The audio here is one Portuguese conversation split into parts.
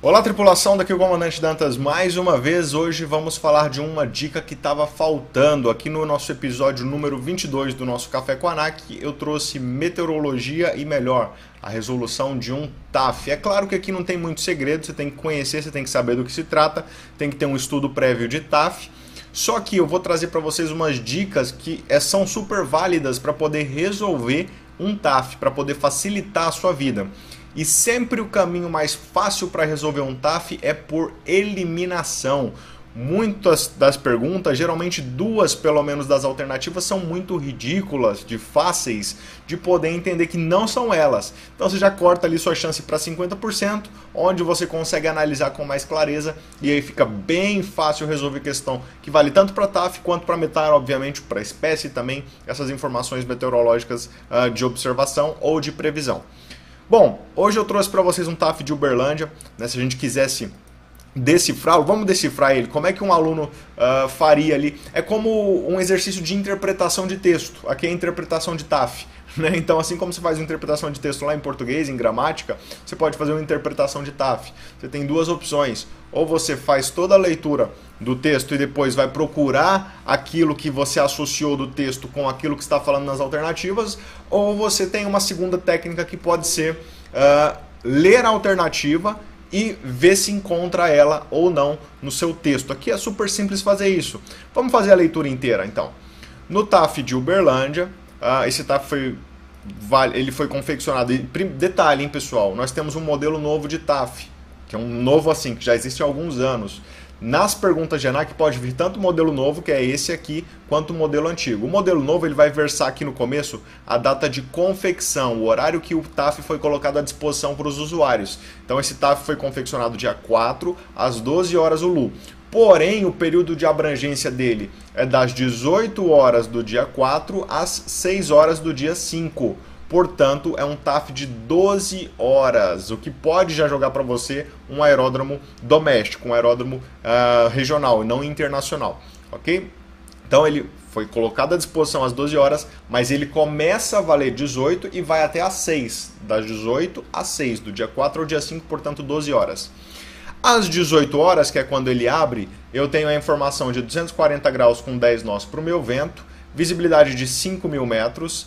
Olá tripulação, daqui é o Comandante Dantas mais uma vez. Hoje vamos falar de uma dica que estava faltando aqui no nosso episódio número 22 do nosso Café com Anac. Eu trouxe meteorologia e melhor, a resolução de um TAF. É claro que aqui não tem muito segredo, você tem que conhecer, você tem que saber do que se trata, tem que ter um estudo prévio de TAF. Só que eu vou trazer para vocês umas dicas que é, são super válidas para poder resolver um TAF, para poder facilitar a sua vida. E sempre o caminho mais fácil para resolver um TAF é por eliminação. Muitas das perguntas, geralmente duas pelo menos das alternativas, são muito ridículas, de fáceis de poder entender que não são elas. Então você já corta ali sua chance para 50%, onde você consegue analisar com mais clareza e aí fica bem fácil resolver questão que vale tanto para TAF quanto para metar, obviamente, para espécie também, essas informações meteorológicas uh, de observação ou de previsão. Bom, hoje eu trouxe para vocês um TAF de Uberlândia, né, se a gente quisesse decifrá-lo, vamos decifrar ele. Como é que um aluno uh, faria ali? É como um exercício de interpretação de texto. Aqui é a interpretação de TAF. Né? Então, assim como você faz uma interpretação de texto lá em português, em gramática, você pode fazer uma interpretação de TAF. Você tem duas opções. Ou você faz toda a leitura do texto e depois vai procurar aquilo que você associou do texto com aquilo que está falando nas alternativas, ou você tem uma segunda técnica que pode ser uh, ler a alternativa e ver se encontra ela ou não no seu texto. Aqui é super simples fazer isso. Vamos fazer a leitura inteira então. No TAF de Uberlândia, uh, esse TAF foi, ele foi confeccionado. Detalhe, hein, pessoal, nós temos um modelo novo de TAF, que é um novo assim, que já existe há alguns anos. Nas perguntas de ANAC pode vir tanto o modelo novo, que é esse aqui, quanto o modelo antigo. O modelo novo ele vai versar aqui no começo a data de confecção, o horário que o TAF foi colocado à disposição para os usuários. Então esse TAF foi confeccionado dia 4 às 12 horas ULU. Porém, o período de abrangência dele é das 18 horas do dia 4 às 6 horas do dia 5. Portanto, é um TAF de 12 horas, o que pode já jogar para você um aeródromo doméstico, um aeródromo uh, regional e não internacional, ok? Então ele foi colocado à disposição às 12 horas, mas ele começa a valer 18 e vai até às 6, das 18 às 6, do dia 4 ao dia 5, portanto 12 horas. Às 18 horas, que é quando ele abre, eu tenho a informação de 240 graus com 10 nós para o meu vento, visibilidade de 5 mil metros,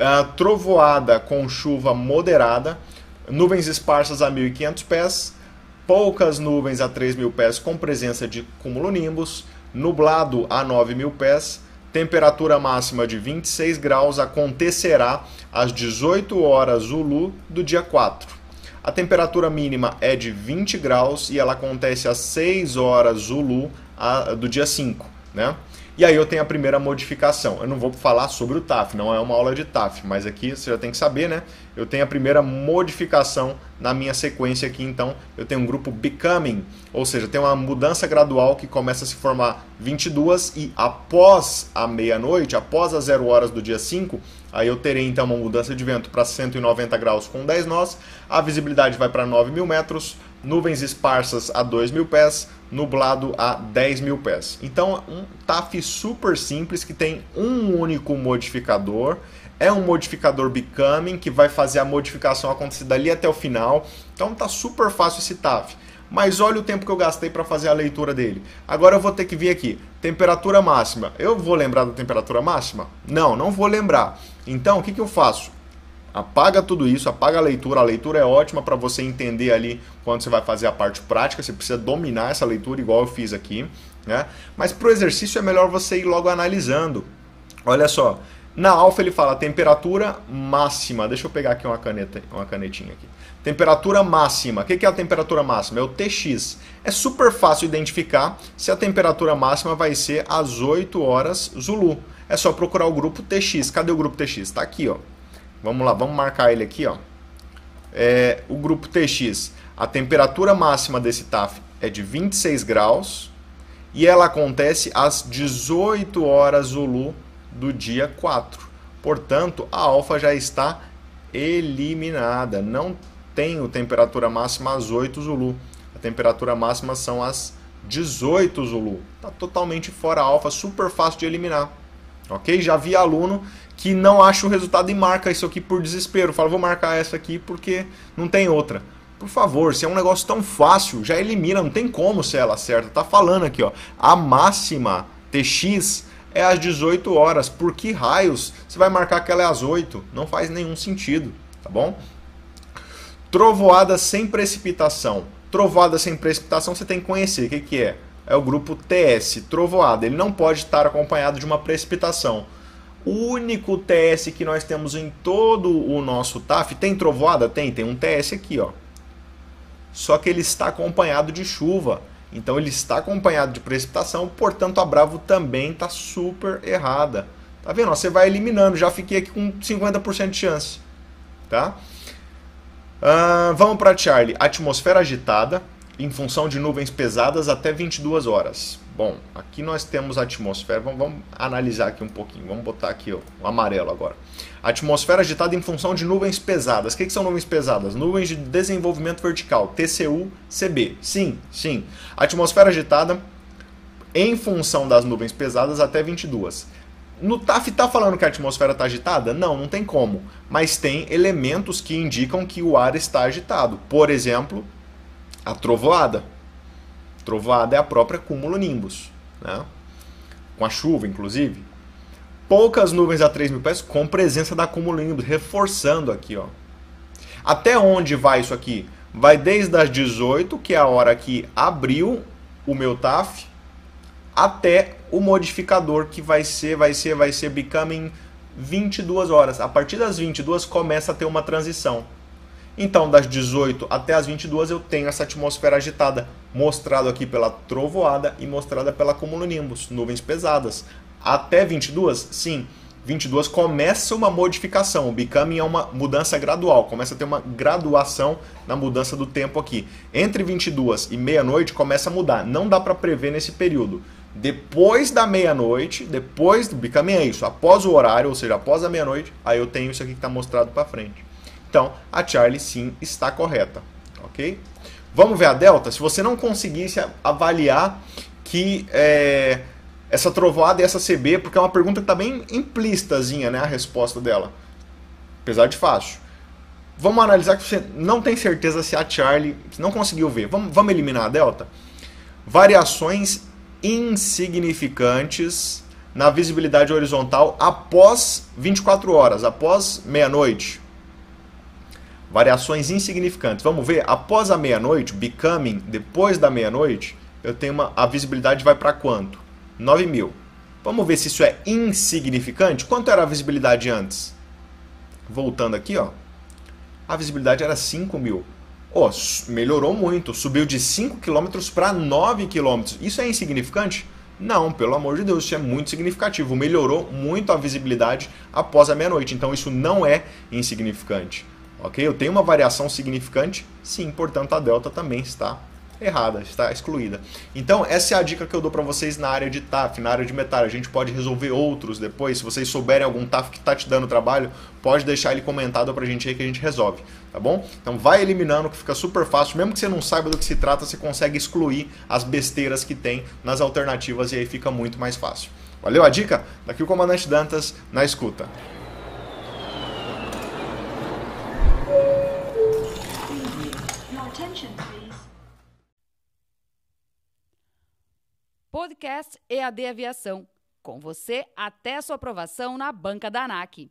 uh, trovoada com chuva moderada, nuvens esparsas a 1.500 pés, poucas nuvens a 3.000 pés com presença de cumulonimbus, nublado a 9.000 pés, temperatura máxima de 26 graus acontecerá às 18 horas Zulu do dia 4. A temperatura mínima é de 20 graus e ela acontece às 6 horas Zulu do dia 5, né? E aí eu tenho a primeira modificação. Eu não vou falar sobre o TAF, não é uma aula de TAF, mas aqui você já tem que saber, né? Eu tenho a primeira modificação na minha sequência aqui, então eu tenho um grupo becoming, ou seja, tem uma mudança gradual que começa a se formar 22 e após a meia-noite, após as 0 horas do dia 5, aí eu terei então uma mudança de vento para 190 graus com 10 nós, a visibilidade vai para 9 mil metros, nuvens esparsas a 2 mil pés, nublado a 10 mil pés. Então, um TAF super simples que tem um único modificador. É um modificador Becoming que vai fazer a modificação acontecer dali até o final. Então tá super fácil esse TAF. Mas olha o tempo que eu gastei para fazer a leitura dele. Agora eu vou ter que vir aqui. Temperatura máxima. Eu vou lembrar da temperatura máxima? Não, não vou lembrar. Então o que, que eu faço? Apaga tudo isso, apaga a leitura. A leitura é ótima para você entender ali quando você vai fazer a parte prática. Você precisa dominar essa leitura, igual eu fiz aqui. Né? Mas para o exercício é melhor você ir logo analisando. Olha só, na alfa ele fala temperatura máxima. Deixa eu pegar aqui uma caneta, uma canetinha aqui. Temperatura máxima. O que é a temperatura máxima? É o TX. É super fácil identificar se a temperatura máxima vai ser às 8 horas Zulu. É só procurar o grupo TX. Cadê o grupo TX? Está aqui, ó. Vamos lá, vamos marcar ele aqui, ó. É, o grupo TX, a temperatura máxima desse TAF é de 26 graus e ela acontece às 18 horas Zulu do dia 4. Portanto, a alfa já está eliminada. Não tem temperatura máxima às 8 Zulu. A temperatura máxima são as 18 Zulu. Está totalmente fora alfa, super fácil de eliminar. Ok? Já vi aluno que não acha o resultado e marca isso aqui por desespero. Fala, vou marcar essa aqui porque não tem outra. Por favor, se é um negócio tão fácil, já elimina, não tem como ser ela certa. Tá falando aqui, ó. A máxima TX é às 18 horas. Por que raios você vai marcar que ela é às 8? Não faz nenhum sentido, tá bom? Trovoada sem precipitação. Trovoada sem precipitação você tem que conhecer. O que, que é? É o grupo TS, trovoada. Ele não pode estar acompanhado de uma precipitação. Único TS que nós temos em todo o nosso TAF tem trovoada? Tem, tem um TS aqui, ó. Só que ele está acompanhado de chuva. Então ele está acompanhado de precipitação, portanto a Bravo também está super errada. Tá vendo? Você vai eliminando, já fiquei aqui com 50% de chance. Tá? Uh, vamos para Charlie. Atmosfera agitada, em função de nuvens pesadas até 22 horas. Bom, aqui nós temos a atmosfera, vamos, vamos analisar aqui um pouquinho, vamos botar aqui ó, o amarelo agora. Atmosfera agitada em função de nuvens pesadas. O que, que são nuvens pesadas? Nuvens de desenvolvimento vertical, TCU-CB. Sim, sim. Atmosfera agitada em função das nuvens pesadas até 22. No TAF está falando que a atmosfera está agitada? Não, não tem como. Mas tem elementos que indicam que o ar está agitado. Por exemplo, a trovoada. Trovoada é a própria cumulonimbus, né? com a chuva, inclusive. Poucas nuvens a 3 mil pés com presença da cumulonimbus, reforçando aqui. Ó. Até onde vai isso aqui? Vai desde as 18, que é a hora que abriu o meu TAF, até o modificador que vai ser, vai ser, vai ser becoming 22 horas. A partir das 22 começa a ter uma transição. Então, das 18 até as 22 eu tenho essa atmosfera agitada, mostrado aqui pela trovoada e mostrada pela cumulonimbus, nuvens pesadas. Até 22, sim, 22 começa uma modificação. O becoming é uma mudança gradual, começa a ter uma graduação na mudança do tempo aqui. Entre 22 e meia-noite começa a mudar. Não dá para prever nesse período. Depois da meia-noite, depois do becoming é isso, após o horário, ou seja, após a meia-noite, aí eu tenho isso aqui que está mostrado para frente. Então, a Charlie sim está correta, ok? Vamos ver a delta? Se você não conseguisse avaliar que é, essa trovoada e essa CB, porque é uma pergunta que está bem implícitazinha, né, a resposta dela. Apesar de fácil. Vamos analisar que você não tem certeza se a Charlie não conseguiu ver. Vamos, vamos eliminar a delta? Variações insignificantes na visibilidade horizontal após 24 horas, após meia-noite. Variações insignificantes. Vamos ver, após a meia-noite, becoming, depois da meia-noite, eu tenho uma, a visibilidade vai para quanto? 9 mil. Vamos ver se isso é insignificante. Quanto era a visibilidade antes? Voltando aqui, ó. A visibilidade era 5 mil. Oh, melhorou muito. Subiu de 5 km para 9 km. Isso é insignificante? Não, pelo amor de Deus, isso é muito significativo. Melhorou muito a visibilidade após a meia-noite. Então isso não é insignificante ok? Eu tenho uma variação significante, sim, portanto a delta também está errada, está excluída. Então, essa é a dica que eu dou para vocês na área de TAF, na área de metal. A gente pode resolver outros depois. Se vocês souberem algum TAF que está te dando trabalho, pode deixar ele comentado para a gente aí que a gente resolve, tá bom? Então, vai eliminando que fica super fácil. Mesmo que você não saiba do que se trata, você consegue excluir as besteiras que tem nas alternativas e aí fica muito mais fácil. Valeu a dica? Daqui o Comandante Dantas na escuta. Podcast EAD Aviação. Com você até sua aprovação na banca da ANAC.